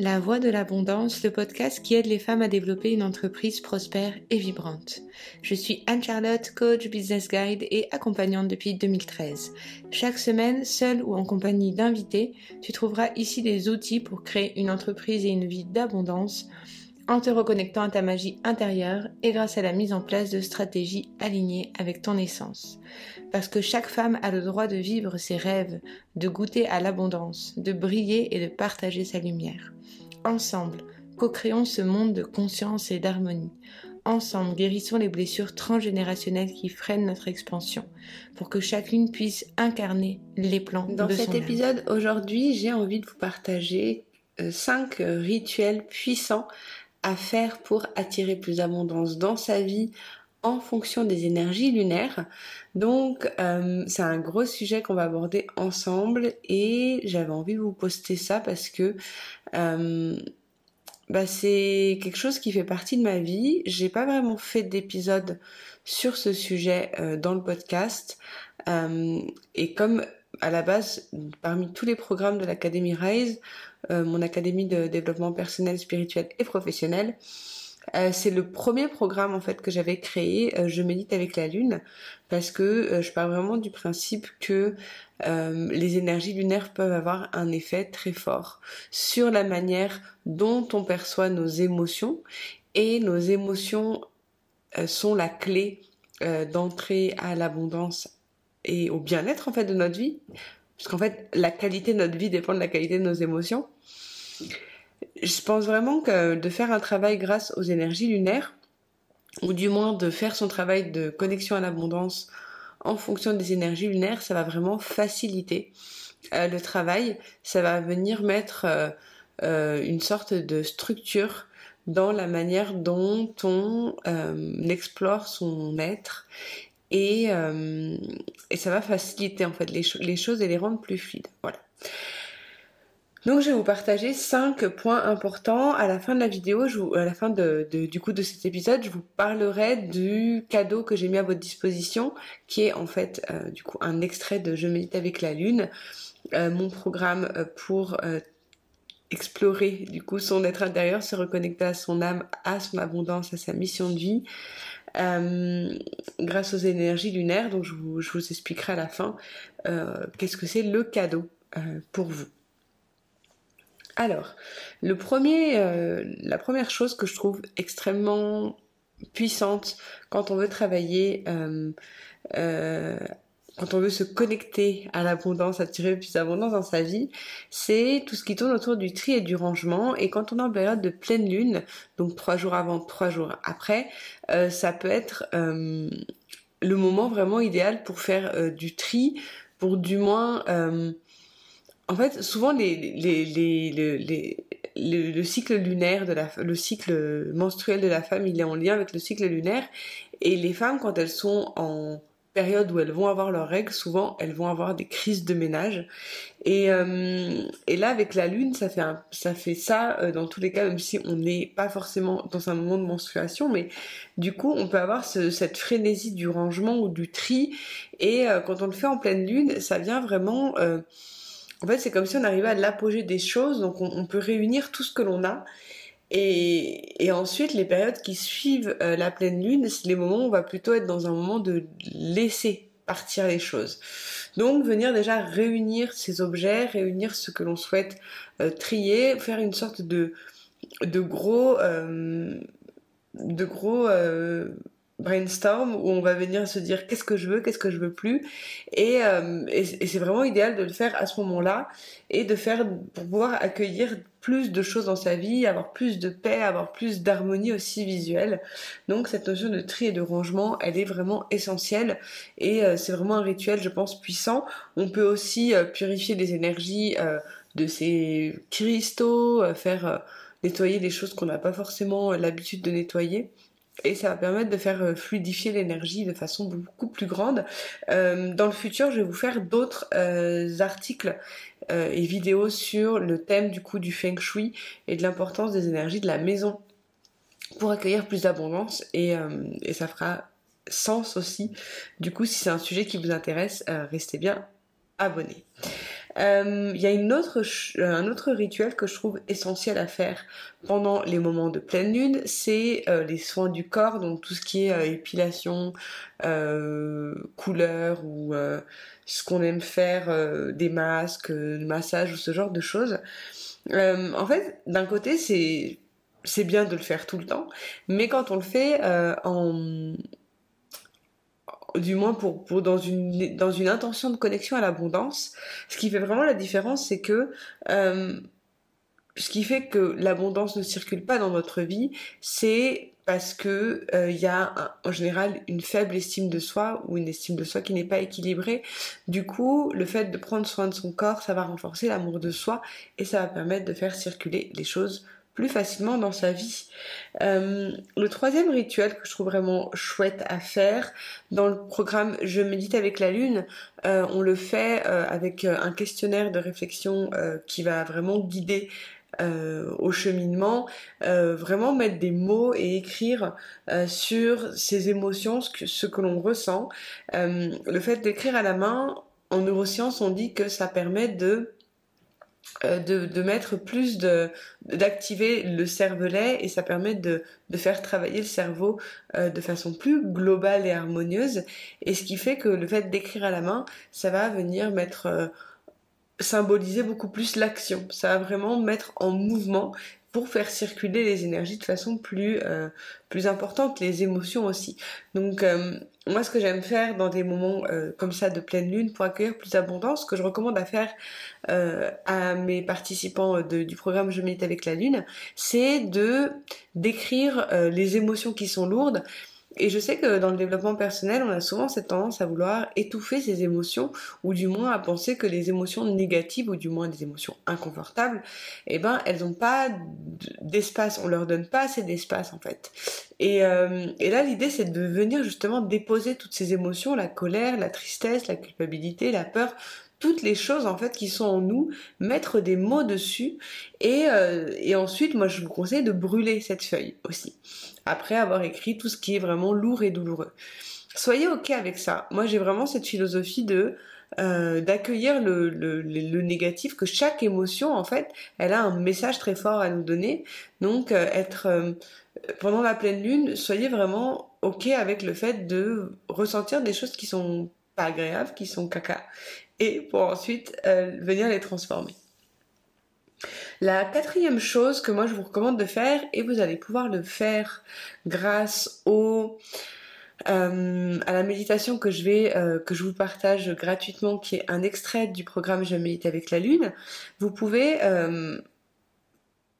La Voix de l'Abondance, le podcast qui aide les femmes à développer une entreprise prospère et vibrante. Je suis Anne-Charlotte, coach, business guide et accompagnante depuis 2013. Chaque semaine, seule ou en compagnie d'invités, tu trouveras ici des outils pour créer une entreprise et une vie d'abondance en te reconnectant à ta magie intérieure et grâce à la mise en place de stratégies alignées avec ton essence. Parce que chaque femme a le droit de vivre ses rêves, de goûter à l'abondance, de briller et de partager sa lumière. Ensemble, co-créons ce monde de conscience et d'harmonie. Ensemble, guérissons les blessures transgénérationnelles qui freinent notre expansion, pour que chacune puisse incarner les plans Dans de cet son âme. épisode aujourd'hui, j'ai envie de vous partager 5 rituels puissants à faire pour attirer plus d'abondance dans sa vie en fonction des énergies lunaires. Donc euh, c'est un gros sujet qu'on va aborder ensemble et j'avais envie de vous poster ça parce que euh, bah, c'est quelque chose qui fait partie de ma vie. J'ai pas vraiment fait d'épisode sur ce sujet euh, dans le podcast Euh, et comme à la base, parmi tous les programmes de l'Académie Rise, euh, mon académie de développement personnel, spirituel et professionnel, euh, c'est le premier programme en fait que j'avais créé. euh, je médite avec la lune parce que je pars vraiment du principe que les énergies lunaires peuvent avoir un effet très fort sur la manière dont on perçoit nos émotions et nos émotions sont la clé d'entrée à l'abondance et au bien-être en fait de notre vie parce qu'en fait la qualité de notre vie dépend de la qualité de nos émotions je pense vraiment que de faire un travail grâce aux énergies lunaires, ou du moins de faire son travail de connexion à l'abondance en fonction des énergies lunaires, ça va vraiment faciliter euh, le travail. Ça va venir mettre euh, euh, une sorte de structure dans la manière dont on explore son être et, euh, et ça va faciliter en fait les, cho- les choses et les rendre plus fluides. Voilà. Donc je vais vous partager cinq points importants. À la fin de la vidéo, à la fin de, du coup de cet épisode, je vous parlerai du cadeau que j'ai mis à votre disposition, qui est en fait euh, du coup un extrait de Je médite avec la lune, euh, mon programme pour explorer du coup son être intérieur, se reconnecter à son âme, à son abondance, à sa mission de vie. Euh, grâce aux énergies lunaires, donc je vous, expliquerai à la fin euh, qu'est-ce que c'est le cadeau euh, pour vous. Alors, le premier, la première chose que je trouve extrêmement puissante quand on veut travailler, quand on veut se connecter à l'abondance, attirer plus d'abondance dans sa vie, c'est tout ce qui tourne autour du tri et du rangement. Et quand on est en période de pleine lune, donc trois jours avant, trois jours après, euh, ça peut être euh, le moment vraiment idéal pour faire euh, du tri, pour du moins en fait, souvent le, le cycle lunaire le cycle menstruel de la femme, il est en lien avec le cycle lunaire. Et les femmes, quand elles sont en période où elles vont avoir leurs règles, souvent elles vont avoir des crises de ménage. Et, euh, et là, avec la lune, ça fait, un, ça fait ça euh, dans tous les cas, même si on n'est pas forcément dans un moment de menstruation, mais du coup, on peut avoir ce- cette frénésie du rangement ou du tri. Et euh, quand on le fait en pleine lune, ça vient vraiment... en fait, c'est comme si on arrivait à l'apogée des choses, donc on, on peut réunir tout ce que l'on a. Et, et ensuite, les périodes qui suivent euh, la pleine lune, c'est les moments où on va plutôt être dans un moment de laisser partir les choses. Donc, venir déjà réunir ces objets, réunir ce que l'on souhaite euh, trier, faire une sorte de, de gros, euh, de gros euh, brainstorm où on va venir se dire qu'est-ce que je veux, qu'est-ce que je veux plus. Et, euh, et, c'est vraiment idéal de le faire à ce moment-là et de faire pour pouvoir accueillir plus de choses dans sa vie, avoir plus de paix, avoir plus d'harmonie aussi visuelle. Donc cette notion de tri et de rangement, elle est vraiment essentielle et euh, c'est vraiment un rituel, je pense, puissant. On peut aussi euh, purifier les énergies euh, de ces cristaux, euh, faire nettoyer les choses qu'on n'a pas forcément l'habitude de nettoyer. Et ça va permettre de faire euh, fluidifier l'énergie de façon beaucoup plus grande. Euh, dans le futur, je vais vous faire d'autres euh, articles et vidéos sur le thème du coup du feng shui et de l'importance des énergies de la maison pour accueillir plus d'abondance et, et ça fera sens aussi. Du coup, si c'est un sujet qui vous intéresse, restez bien abonnés. Euh, il y a autre, un autre rituel que je trouve essentiel à faire pendant les moments de pleine lune, c'est euh, les soins du corps, donc tout ce qui est épilation, couleur ou ce qu'on aime faire, des masques, massage ou ce genre de choses. en fait, d'un côté, c'est bien de le faire tout le temps, mais quand on le fait en du moins pour, dans, une, intention de connexion à l'abondance, ce qui fait vraiment la différence, c'est que euh, ce qui fait que l'abondance ne circule pas dans notre vie, c'est parce que euh, il y a en général une faible estime de soi ou une estime de soi qui n'est pas équilibrée. Du coup, le fait de prendre soin de son corps, ça va renforcer l'amour de soi et ça va permettre de faire circuler les choses plus facilement dans sa vie. Euh, le troisième rituel que je trouve vraiment chouette à faire dans le programme Je médite avec la lune, euh, on le fait euh, avec un questionnaire de réflexion qui va vraiment guider au cheminement, vraiment mettre des mots et écrire sur ses émotions, ce que, ce que l'on ressent. le fait d'écrire à la main, en neurosciences, on dit que ça permet de de, de, mettre plus d'activer le cervelet et ça permet de, de faire travailler le cerveau euh, de façon plus globale et harmonieuse. Et ce qui fait que le fait d'écrire à la main ça va venir mettre euh, symboliser beaucoup plus l'action. Ça va vraiment mettre en mouvement pour faire circuler les énergies de façon plus euh, plus importante, les émotions aussi. Donc euh, moi ce que j'aime faire dans des moments euh, comme ça de pleine lune pour accueillir plus d'abondance, ce que je recommande à faire à mes participants du programme Je médite avec la lune, c'est de d'écrire les émotions qui sont lourdes et je sais que dans le développement personnel, on a souvent cette tendance à vouloir étouffer ses émotions, ou du moins à penser que les émotions négatives, ou du moins des émotions inconfortables, eh ben, elles n'ont pas d'espace, on leur donne pas assez d'espace en fait. Euh, et là, l'idée, c'est de venir justement déposer toutes ces émotions, la colère, la tristesse, la culpabilité, la peur, toutes les choses en fait qui sont en nous, mettre des mots dessus et, euh, et ensuite moi je vous conseille de brûler cette feuille aussi après avoir écrit tout ce qui est vraiment lourd et douloureux. Soyez ok avec ça. Moi j'ai vraiment cette philosophie euh, d'accueillir le, négatif, que chaque émotion en fait elle a un message très fort à nous donner. Donc euh, être pendant la pleine lune, soyez vraiment ok avec le fait de ressentir des choses qui sont pas agréables, qui sont caca et pour ensuite euh, venir les transformer. La quatrième chose que moi je vous recommande de faire, et vous allez pouvoir le faire grâce au euh, à la méditation que je vais euh, que je vous partage gratuitement, qui est un extrait du programme Je médite avec la lune, vous pouvez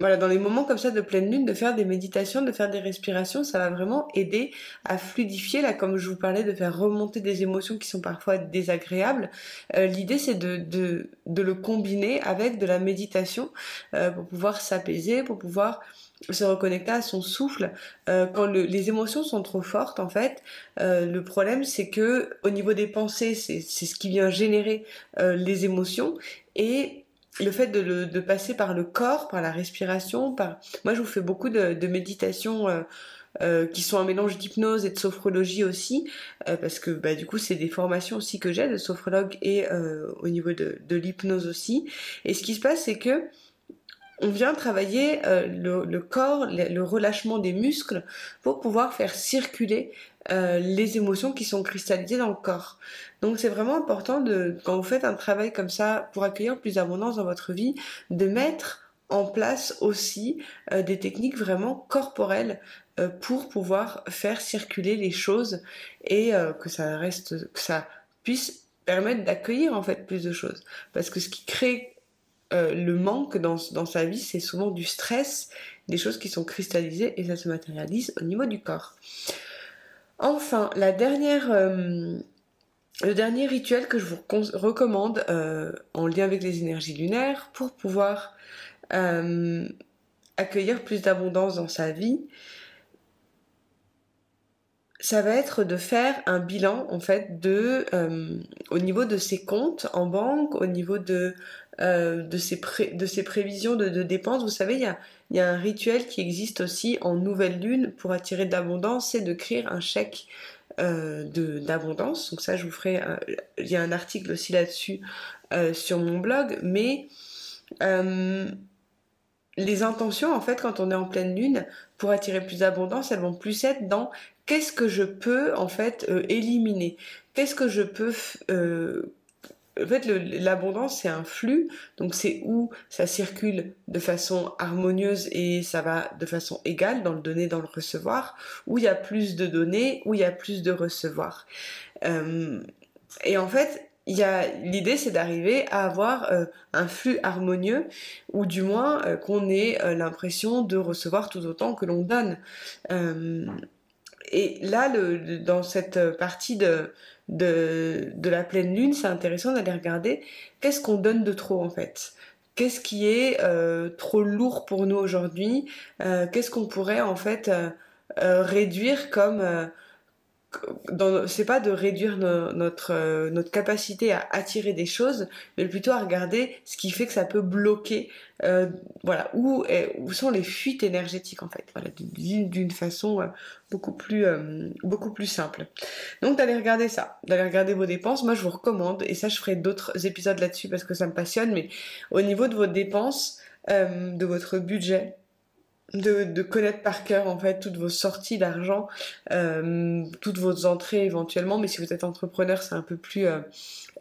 voilà, dans les moments comme ça de pleine lune, de faire des méditations, de faire des respirations, ça va vraiment aider à fluidifier, là, comme je vous parlais, de faire remonter des émotions qui sont parfois désagréables. Euh, l'idée, c'est de, de, de, le combiner avec de la méditation euh, pour pouvoir s'apaiser, pour pouvoir se reconnecter à son souffle. Euh, quand le, les émotions sont trop fortes, en fait, le problème, c'est que au niveau des pensées, c'est ce qui vient générer les émotions et le fait de, passer par le corps, par la respiration, par moi je vous fais beaucoup de, de méditations euh, euh, qui sont un mélange d'hypnose et de sophrologie aussi, euh, parce que bah, du coup c'est des formations aussi que j'ai de sophrologue et au niveau de, de l'hypnose aussi. Et ce qui se passe c'est que on vient travailler le, le, corps, le, relâchement des muscles pour pouvoir faire circuler euh, les émotions qui sont cristallisées dans le corps. Donc c'est vraiment important de, quand vous faites un travail comme ça pour accueillir plus d'abondance dans votre vie, de mettre en place aussi euh, des techniques vraiment corporelles euh, pour pouvoir faire circuler les choses et que ça reste, que ça puisse permettre d'accueillir en fait plus de choses. Parce que ce qui crée le manque dans, dans sa vie, c'est souvent du stress, des choses qui sont cristallisées et ça se matérialise au niveau du corps. Enfin, euh, le dernier rituel que je vous recommande euh, en lien avec les énergies lunaires pour pouvoir euh, accueillir plus d'abondance dans sa vie, ça va être de faire un bilan en fait de au niveau de ses comptes en banque, au niveau de de ses de ses prévisions de, dépenses. Vous savez, il y a un rituel qui existe aussi en nouvelle lune pour attirer de l'abondance, c'est de créer un chèque d'abondance. Donc ça, je vous ferai, il y a un article aussi là-dessus sur mon blog, mais les intentions, en fait, quand on est en pleine lune, pour attirer plus d'abondance, elles vont plus être dans qu'est-ce que je peux, en fait, euh, éliminer Qu'est-ce que je peux... En fait, l'abondance, c'est un flux, donc c'est où ça circule de façon harmonieuse et ça va de façon égale dans le donner, dans le recevoir, où il y a plus de données, où il y a plus de recevoir. Euh, et en fait, l'idée c'est d'arriver à avoir euh, un flux harmonieux ou du moins euh, qu'on ait l'impression de recevoir tout autant que l'on donne et là dans cette partie de, de, de la pleine lune c'est intéressant d'aller regarder qu'est-ce qu'on donne de trop en fait? Qu'est-ce qui est trop lourd pour nous aujourd'hui? Qu'est-ce qu'on pourrait en fait réduire comme c'est pas de réduire notre, euh, notre capacité à attirer des choses, mais plutôt à regarder ce qui fait que ça peut bloquer, euh, voilà, où, où sont les fuites énergétiques en fait, voilà, d'une façon euh, beaucoup plus beaucoup plus simple. Donc d'aller regarder ça, d'aller regarder vos dépenses. Moi je vous recommande, et ça je ferai d'autres épisodes là-dessus parce que ça me passionne, mais au niveau de vos dépenses, de votre budget, de, connaître par cœur en fait toutes vos sorties d'argent, euh, toutes vos entrées éventuellement. Mais si vous êtes entrepreneur, c'est un peu plus, euh,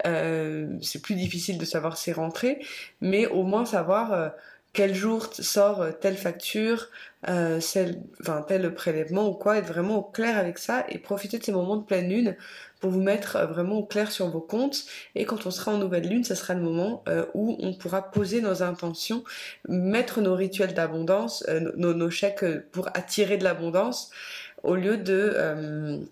euh, c'est plus difficile de savoir ses rentrées, mais au moins savoir quel jour sort telle facture, celle, enfin tel prélèvement ou quoi, être vraiment au clair avec ça et profiter de ces moments de pleine lune pour vous mettre euh, vraiment au clair sur vos comptes. Et quand on sera en nouvelle lune, ça sera le moment euh, où on pourra poser nos intentions, mettre nos rituels d'abondance, euh, nos, chèques pour attirer de l'abondance, au lieu de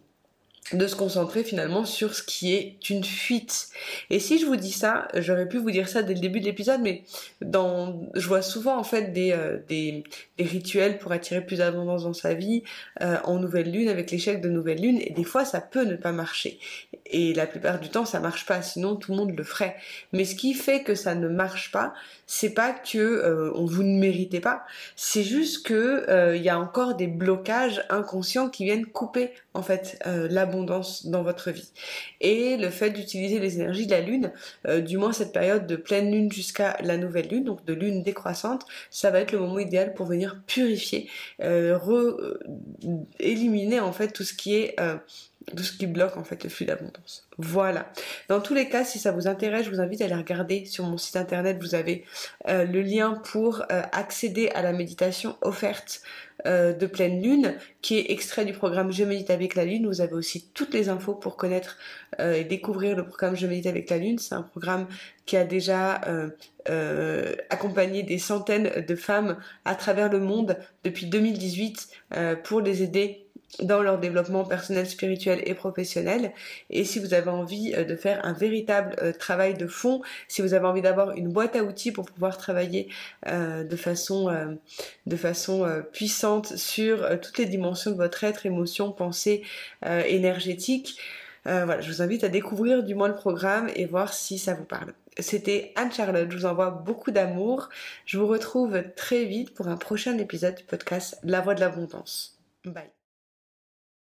de se concentrer finalement sur ce qui est une fuite. Et si je vous dis ça, j'aurais pu vous dire ça dès le début de l'épisode, mais dans, je vois souvent en fait des, euh, des, rituels pour attirer plus d'abondance dans sa vie euh, en nouvelle lune avec l'échec de nouvelle lune, et des fois ça peut ne pas marcher. Et la plupart du temps ça marche pas, sinon tout le monde le ferait. Mais ce qui fait que ça ne marche pas, c'est pas que euh, on vous ne méritez pas, c'est juste que il y a encore des blocages inconscients qui viennent couper en fait dans votre vie. Et le fait d'utiliser les énergies de la lune, du moins cette période de pleine lune jusqu'à la nouvelle lune, donc de lune décroissante, ça va être le moment idéal pour venir purifier, éliminer en fait tout ce qui est tout ce qui bloque en fait le flux d'abondance. Voilà. Dans tous les cas, si ça vous intéresse, je vous invite à aller regarder sur mon site internet. Vous avez euh, le lien pour euh, accéder à la méditation offerte euh, de pleine lune, qui est extrait du programme Je médite avec la lune. Vous avez aussi toutes les infos pour connaître et découvrir le programme Je médite avec la lune. C'est un programme qui a déjà accompagné des centaines de femmes à travers le monde depuis 2018 pour les aider dans leur développement personnel, spirituel et professionnel. Et si vous avez envie euh, de faire un véritable euh, travail de fond, si vous avez envie d'avoir une boîte à outils pour pouvoir travailler euh, de façon, de façon puissante sur toutes les dimensions de votre être, émotion, pensée, énergétique, voilà, je vous invite à découvrir du moins le programme et voir si ça vous parle. C'était Anne-Charlotte, je vous envoie beaucoup d'amour. Je vous retrouve très vite pour un prochain épisode du podcast La Voix de l'Abondance. Bye.